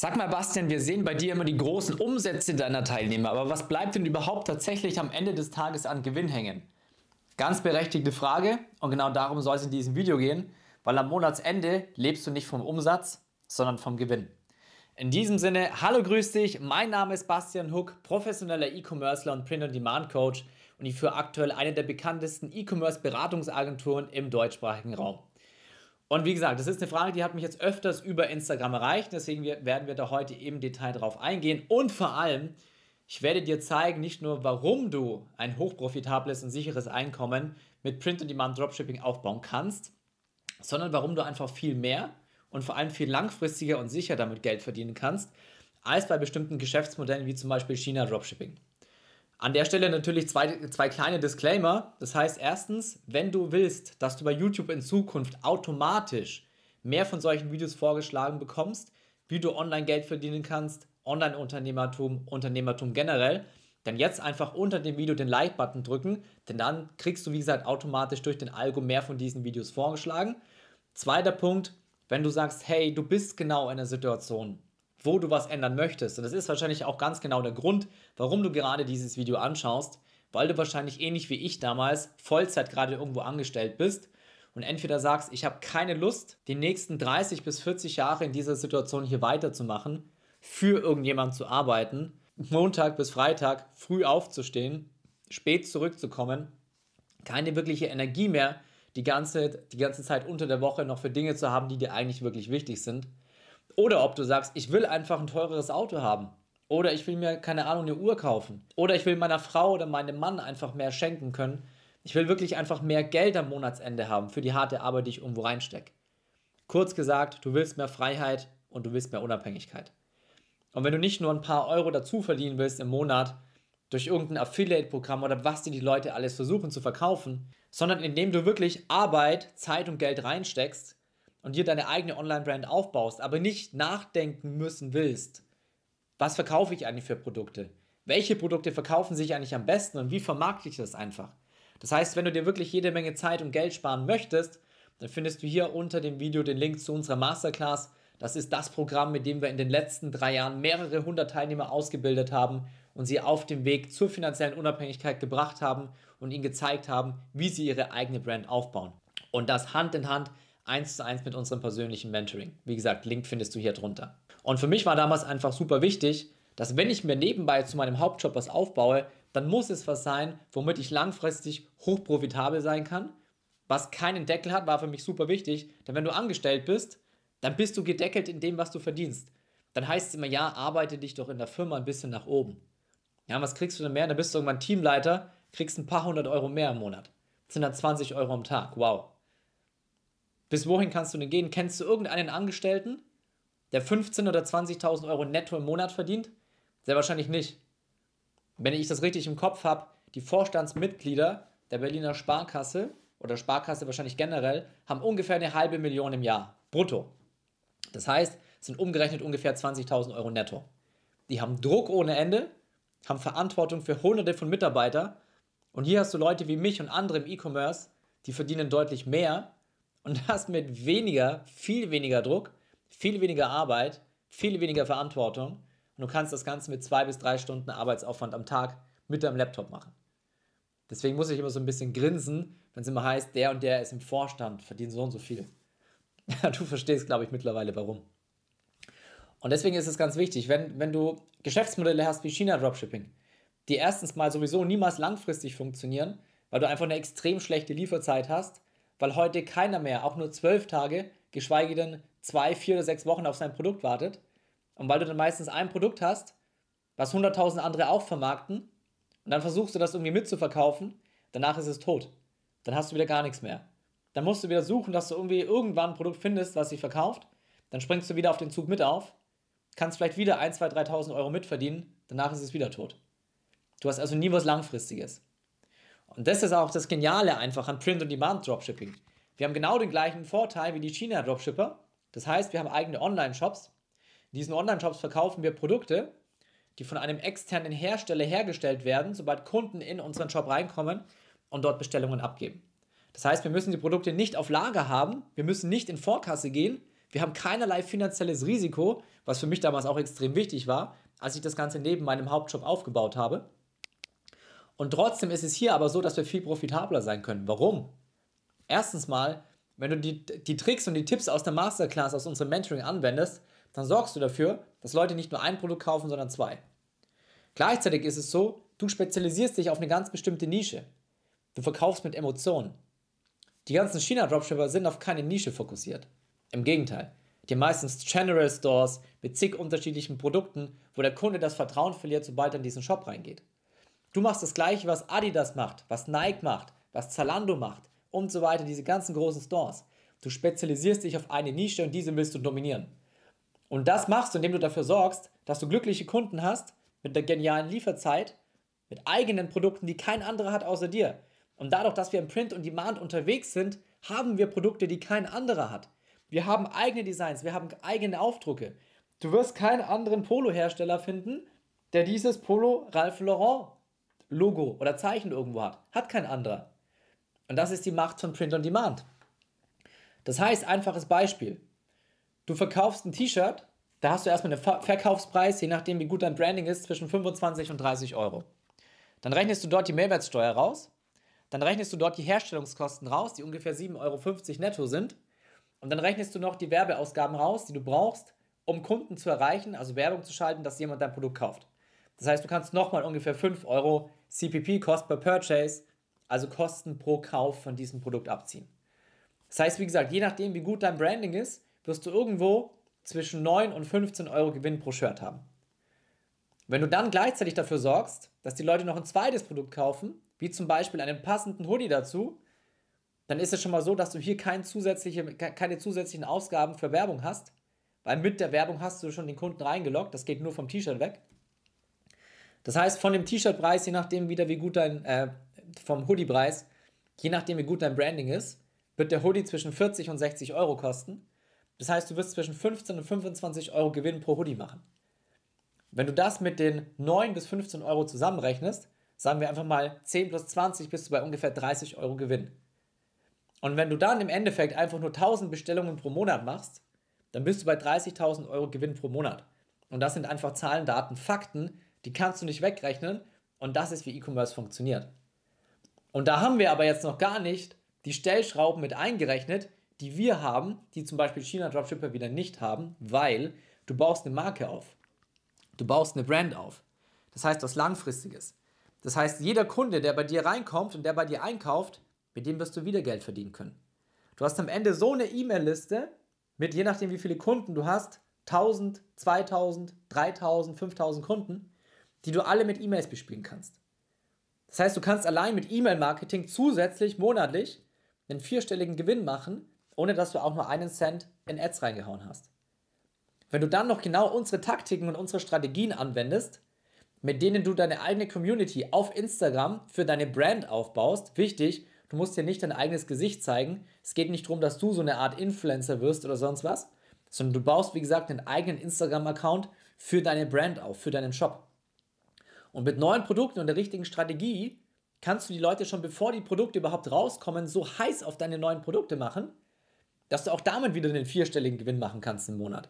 Sag mal, Bastian, wir sehen bei dir immer die großen Umsätze deiner Teilnehmer, aber was bleibt denn überhaupt tatsächlich am Ende des Tages an Gewinn hängen? Ganz berechtigte Frage und genau darum soll es in diesem Video gehen, weil am Monatsende lebst du nicht vom Umsatz, sondern vom Gewinn. In diesem Sinne, hallo, grüß dich, mein Name ist Bastian Huck, professioneller E-Commercer und Print-on-Demand-Coach und ich führe aktuell eine der bekanntesten E-Commerce-Beratungsagenturen im deutschsprachigen Raum. Und wie gesagt, das ist eine Frage, die hat mich jetzt öfters über Instagram erreicht. Deswegen werden wir da heute im Detail drauf eingehen. Und vor allem, ich werde dir zeigen, nicht nur, warum du ein hochprofitables und sicheres Einkommen mit Print-on-Demand Dropshipping aufbauen kannst, sondern warum du einfach viel mehr und vor allem viel langfristiger und sicher damit Geld verdienen kannst, als bei bestimmten Geschäftsmodellen wie zum Beispiel China Dropshipping. An der Stelle natürlich zwei, zwei kleine Disclaimer. Das heißt, erstens, wenn du willst, dass du bei YouTube in Zukunft automatisch mehr von solchen Videos vorgeschlagen bekommst, wie du online Geld verdienen kannst, Online-Unternehmertum, Unternehmertum generell, dann jetzt einfach unter dem Video den Like-Button drücken, denn dann kriegst du, wie gesagt, automatisch durch den Algo mehr von diesen Videos vorgeschlagen. Zweiter Punkt, wenn du sagst, hey, du bist genau in einer Situation, wo du was ändern möchtest. Und das ist wahrscheinlich auch ganz genau der Grund, warum du gerade dieses Video anschaust, weil du wahrscheinlich ähnlich wie ich damals Vollzeit gerade irgendwo angestellt bist und entweder sagst, ich habe keine Lust, die nächsten 30 bis 40 Jahre in dieser Situation hier weiterzumachen, für irgendjemand zu arbeiten, Montag bis Freitag früh aufzustehen, spät zurückzukommen, keine wirkliche Energie mehr, die ganze, die ganze Zeit unter der Woche noch für Dinge zu haben, die dir eigentlich wirklich wichtig sind oder ob du sagst, ich will einfach ein teureres Auto haben. Oder ich will mir, keine Ahnung, eine Uhr kaufen. Oder ich will meiner Frau oder meinem Mann einfach mehr schenken können. Ich will wirklich einfach mehr Geld am Monatsende haben für die harte Arbeit, die ich irgendwo reinstecke. Kurz gesagt, du willst mehr Freiheit und du willst mehr Unabhängigkeit. Und wenn du nicht nur ein paar Euro dazu verdienen willst im Monat durch irgendein Affiliate-Programm oder was dir die Leute alles versuchen zu verkaufen, sondern indem du wirklich Arbeit, Zeit und Geld reinsteckst, und dir deine eigene Online-Brand aufbaust, aber nicht nachdenken müssen willst, was verkaufe ich eigentlich für Produkte? Welche Produkte verkaufen sich eigentlich am besten und wie vermarkte ich das einfach? Das heißt, wenn du dir wirklich jede Menge Zeit und Geld sparen möchtest, dann findest du hier unter dem Video den Link zu unserer Masterclass. Das ist das Programm, mit dem wir in den letzten drei Jahren mehrere hundert Teilnehmer ausgebildet haben und sie auf dem Weg zur finanziellen Unabhängigkeit gebracht haben und ihnen gezeigt haben, wie sie ihre eigene Brand aufbauen. Und das Hand in Hand eins zu eins mit unserem persönlichen Mentoring. Wie gesagt, Link findest du hier drunter. Und für mich war damals einfach super wichtig, dass wenn ich mir nebenbei zu meinem Hauptjob was aufbaue, dann muss es was sein, womit ich langfristig hochprofitabel sein kann. Was keinen Deckel hat, war für mich super wichtig, denn wenn du angestellt bist, dann bist du gedeckelt in dem, was du verdienst. Dann heißt es immer, ja, arbeite dich doch in der Firma ein bisschen nach oben. Ja, was kriegst du denn mehr? Dann bist du irgendwann Teamleiter, kriegst ein paar hundert Euro mehr im Monat. Das sind dann 20 Euro am Tag. Wow. Bis wohin kannst du denn gehen? Kennst du irgendeinen Angestellten, der 15.000 oder 20.000 Euro netto im Monat verdient? Sehr wahrscheinlich nicht. Wenn ich das richtig im Kopf habe, die Vorstandsmitglieder der Berliner Sparkasse oder Sparkasse wahrscheinlich generell haben ungefähr eine halbe Million im Jahr brutto. Das heißt, sind umgerechnet ungefähr 20.000 Euro netto. Die haben Druck ohne Ende, haben Verantwortung für hunderte von Mitarbeitern und hier hast du Leute wie mich und andere im E-Commerce, die verdienen deutlich mehr und hast mit weniger, viel weniger Druck, viel weniger Arbeit, viel weniger Verantwortung und du kannst das Ganze mit zwei bis drei Stunden Arbeitsaufwand am Tag mit deinem Laptop machen. Deswegen muss ich immer so ein bisschen grinsen, wenn es immer heißt, der und der ist im Vorstand, verdient so und so viel. du verstehst, glaube ich, mittlerweile warum. Und deswegen ist es ganz wichtig, wenn, wenn du Geschäftsmodelle hast wie China Dropshipping, die erstens mal sowieso niemals langfristig funktionieren, weil du einfach eine extrem schlechte Lieferzeit hast, weil heute keiner mehr, auch nur zwölf Tage, geschweige denn zwei, vier oder sechs Wochen auf sein Produkt wartet. Und weil du dann meistens ein Produkt hast, was 100.000 andere auch vermarkten, und dann versuchst du das irgendwie mitzuverkaufen, danach ist es tot. Dann hast du wieder gar nichts mehr. Dann musst du wieder suchen, dass du irgendwie irgendwann ein Produkt findest, was sich verkauft. Dann springst du wieder auf den Zug mit auf, kannst vielleicht wieder 1, 2, 3.000 Euro mitverdienen, danach ist es wieder tot. Du hast also nie was Langfristiges. Und das ist auch das Geniale einfach an Print-on-Demand-Dropshipping. Wir haben genau den gleichen Vorteil wie die China-Dropshipper. Das heißt, wir haben eigene Online-Shops. In diesen Online-Shops verkaufen wir Produkte, die von einem externen Hersteller hergestellt werden, sobald Kunden in unseren Shop reinkommen und dort Bestellungen abgeben. Das heißt, wir müssen die Produkte nicht auf Lager haben, wir müssen nicht in Vorkasse gehen, Wir haben keinerlei finanzielles Risiko, was für mich damals auch extrem wichtig war, als ich das Ganze neben meinem Hauptjob aufgebaut habe. Und trotzdem ist es hier aber so, dass wir viel profitabler sein können. Warum? Erstens mal, wenn du die, die Tricks und die Tipps aus der Masterclass, aus unserem Mentoring anwendest, dann sorgst du dafür, dass Leute nicht nur ein Produkt kaufen, sondern zwei. Gleichzeitig ist es so, du spezialisierst dich auf eine ganz bestimmte Nische. Du verkaufst mit Emotionen. Die ganzen China-Dropshipper sind auf keine Nische fokussiert. Im Gegenteil. Die meistens General Stores mit zig unterschiedlichen Produkten, wo der Kunde das Vertrauen verliert, sobald er in diesen Shop reingeht. Du machst das gleiche, was Adidas macht, was Nike macht, was Zalando macht und so weiter, diese ganzen großen Stores. Du spezialisierst dich auf eine Nische und diese willst du dominieren. Und das machst du, indem du dafür sorgst, dass du glückliche Kunden hast mit der genialen Lieferzeit, mit eigenen Produkten, die kein anderer hat außer dir. Und dadurch, dass wir im Print und Demand unterwegs sind, haben wir Produkte, die kein anderer hat. Wir haben eigene Designs, wir haben eigene Aufdrucke. Du wirst keinen anderen Polo-Hersteller finden, der dieses Polo Ralph Lauren Logo oder Zeichen irgendwo hat. Hat kein anderer. Und das ist die Macht von Print on Demand. Das heißt, einfaches Beispiel. Du verkaufst ein T-Shirt, da hast du erstmal einen Verkaufspreis, je nachdem wie gut dein Branding ist, zwischen 25 und 30 Euro. Dann rechnest du dort die Mehrwertsteuer raus. Dann rechnest du dort die Herstellungskosten raus, die ungefähr 7,50 Euro netto sind. Und dann rechnest du noch die Werbeausgaben raus, die du brauchst, um Kunden zu erreichen, also Werbung zu schalten, dass jemand dein Produkt kauft. Das heißt, du kannst nochmal ungefähr 5 Euro CPP, Cost per Purchase, also Kosten pro Kauf von diesem Produkt abziehen. Das heißt, wie gesagt, je nachdem, wie gut dein Branding ist, wirst du irgendwo zwischen 9 und 15 Euro Gewinn pro Shirt haben. Wenn du dann gleichzeitig dafür sorgst, dass die Leute noch ein zweites Produkt kaufen, wie zum Beispiel einen passenden Hoodie dazu, dann ist es schon mal so, dass du hier kein zusätzliche, keine zusätzlichen Ausgaben für Werbung hast, weil mit der Werbung hast du schon den Kunden reingeloggt, das geht nur vom T-Shirt weg. Das heißt, von dem T-Shirt-Preis, je nachdem wieder wie gut dein, äh, vom Hoodie-Preis, je nachdem wie gut dein Branding ist, wird der Hoodie zwischen 40 und 60 Euro kosten. Das heißt, du wirst zwischen 15 und 25 Euro Gewinn pro Hoodie machen. Wenn du das mit den 9 bis 15 Euro zusammenrechnest, sagen wir einfach mal 10 plus 20, bist du bei ungefähr 30 Euro Gewinn. Und wenn du dann im Endeffekt einfach nur 1000 Bestellungen pro Monat machst, dann bist du bei 30.000 Euro Gewinn pro Monat. Und das sind einfach Zahlen, Daten, Fakten, die kannst du nicht wegrechnen und das ist, wie E-Commerce funktioniert. Und da haben wir aber jetzt noch gar nicht die Stellschrauben mit eingerechnet, die wir haben, die zum Beispiel China Dropshipper wieder nicht haben, weil du baust eine Marke auf. Du baust eine Brand auf. Das heißt was Langfristiges. Das heißt, jeder Kunde, der bei dir reinkommt und der bei dir einkauft, mit dem wirst du wieder Geld verdienen können. Du hast am Ende so eine E-Mail-Liste mit, je nachdem wie viele Kunden du hast, 1000, 2000, 3000, 5000 Kunden, die du alle mit E-Mails bespielen kannst. Das heißt, du kannst allein mit E-Mail-Marketing zusätzlich monatlich einen vierstelligen Gewinn machen, ohne dass du auch nur einen Cent in Ads reingehauen hast. Wenn du dann noch genau unsere Taktiken und unsere Strategien anwendest, mit denen du deine eigene Community auf Instagram für deine Brand aufbaust, wichtig, du musst dir nicht dein eigenes Gesicht zeigen. Es geht nicht darum, dass du so eine Art Influencer wirst oder sonst was, sondern du baust, wie gesagt, einen eigenen Instagram-Account für deine Brand auf, für deinen Shop. Und mit neuen Produkten und der richtigen Strategie kannst du die Leute schon bevor die Produkte überhaupt rauskommen, so heiß auf deine neuen Produkte machen, dass du auch damit wieder einen vierstelligen Gewinn machen kannst im Monat.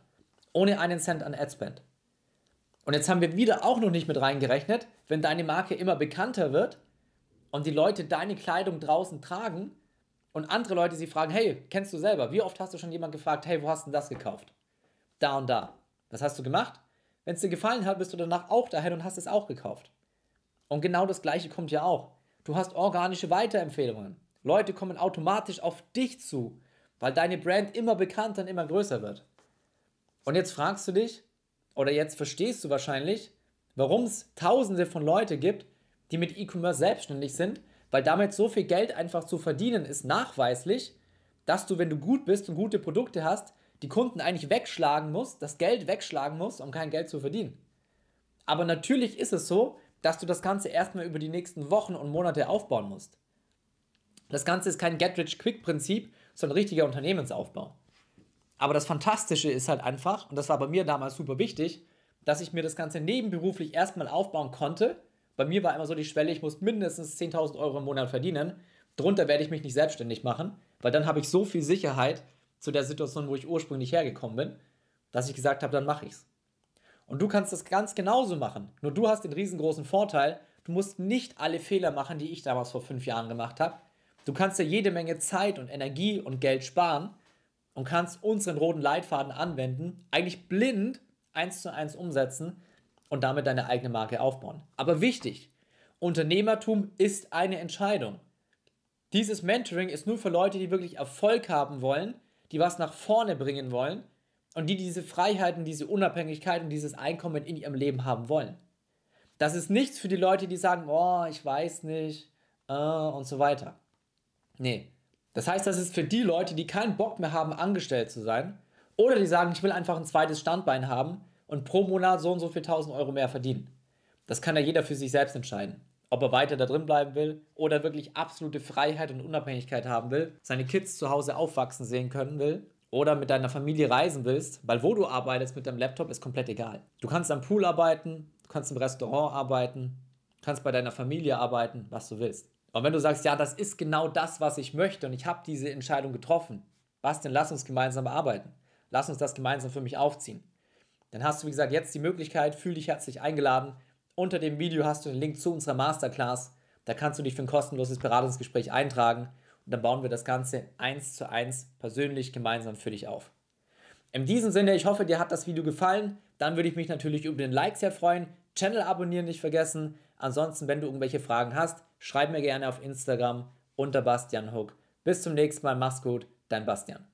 Ohne einen Cent an Adspend. Und jetzt haben wir wieder auch noch nicht mit reingerechnet, wenn deine Marke immer bekannter wird und die Leute deine Kleidung draußen tragen und andere Leute sie fragen, hey, kennst du selber? Wie oft hast du schon jemand gefragt, hey, wo hast du denn das gekauft? Da und da. Was hast du gemacht? Wenn es dir gefallen hat, bist du danach auch dahin und hast es auch gekauft. Und genau das gleiche kommt ja auch. Du hast organische Weiterempfehlungen. Leute kommen automatisch auf dich zu, weil deine Brand immer bekannter und immer größer wird. Und jetzt fragst du dich, oder jetzt verstehst du wahrscheinlich, warum es tausende von Leuten gibt, die mit E-Commerce selbstständig sind, weil damit so viel Geld einfach zu verdienen ist nachweislich, dass du, wenn du gut bist und gute Produkte hast, die Kunden eigentlich wegschlagen muss, das Geld wegschlagen muss, um kein Geld zu verdienen. Aber natürlich ist es so, dass du das Ganze erstmal über die nächsten Wochen und Monate aufbauen musst. Das Ganze ist kein Get-Rich-Quick-Prinzip, sondern richtiger Unternehmensaufbau. Aber das Fantastische ist halt einfach, und das war bei mir damals super wichtig, dass ich mir das Ganze nebenberuflich erstmal aufbauen konnte. Bei mir war immer so die Schwelle, ich muss mindestens 10.000 Euro im Monat verdienen. Drunter werde ich mich nicht selbstständig machen, weil dann habe ich so viel Sicherheit, zu der Situation, wo ich ursprünglich hergekommen bin, dass ich gesagt habe, dann mache ich's. Und du kannst das ganz genauso machen. Nur du hast den riesengroßen Vorteil, du musst nicht alle Fehler machen, die ich damals vor fünf Jahren gemacht habe. Du kannst dir jede Menge Zeit und Energie und Geld sparen und kannst unseren roten Leitfaden anwenden, eigentlich blind eins zu eins umsetzen und damit deine eigene Marke aufbauen. Aber wichtig, Unternehmertum ist eine Entscheidung. Dieses Mentoring ist nur für Leute, die wirklich Erfolg haben wollen, die was nach vorne bringen wollen und die diese Freiheiten, diese Unabhängigkeit und dieses Einkommen in ihrem Leben haben wollen. Das ist nichts für die Leute, die sagen, oh, ich weiß nicht äh, und so weiter. Nee. Das heißt, das ist für die Leute, die keinen Bock mehr haben, angestellt zu sein oder die sagen, ich will einfach ein zweites Standbein haben und pro Monat so und so viel 1000 Euro mehr verdienen. Das kann ja jeder für sich selbst entscheiden. Ob er weiter da drin bleiben will oder wirklich absolute Freiheit und Unabhängigkeit haben will, seine Kids zu Hause aufwachsen sehen können will oder mit deiner Familie reisen willst, weil wo du arbeitest mit deinem Laptop ist komplett egal. Du kannst am Pool arbeiten, du kannst im Restaurant arbeiten, kannst bei deiner Familie arbeiten, was du willst. Und wenn du sagst, ja, das ist genau das, was ich möchte und ich habe diese Entscheidung getroffen, was denn, lass uns gemeinsam arbeiten. Lass uns das gemeinsam für mich aufziehen. Dann hast du, wie gesagt, jetzt die Möglichkeit, fühl dich herzlich eingeladen. Unter dem Video hast du den Link zu unserer Masterclass. Da kannst du dich für ein kostenloses Beratungsgespräch eintragen und dann bauen wir das Ganze eins zu eins persönlich gemeinsam für dich auf. In diesem Sinne, ich hoffe, dir hat das Video gefallen. Dann würde ich mich natürlich über den Like sehr freuen. Channel abonnieren nicht vergessen. Ansonsten, wenn du irgendwelche Fragen hast, schreib mir gerne auf Instagram unter Bastian Hook. Bis zum nächsten Mal, mach's gut, dein Bastian.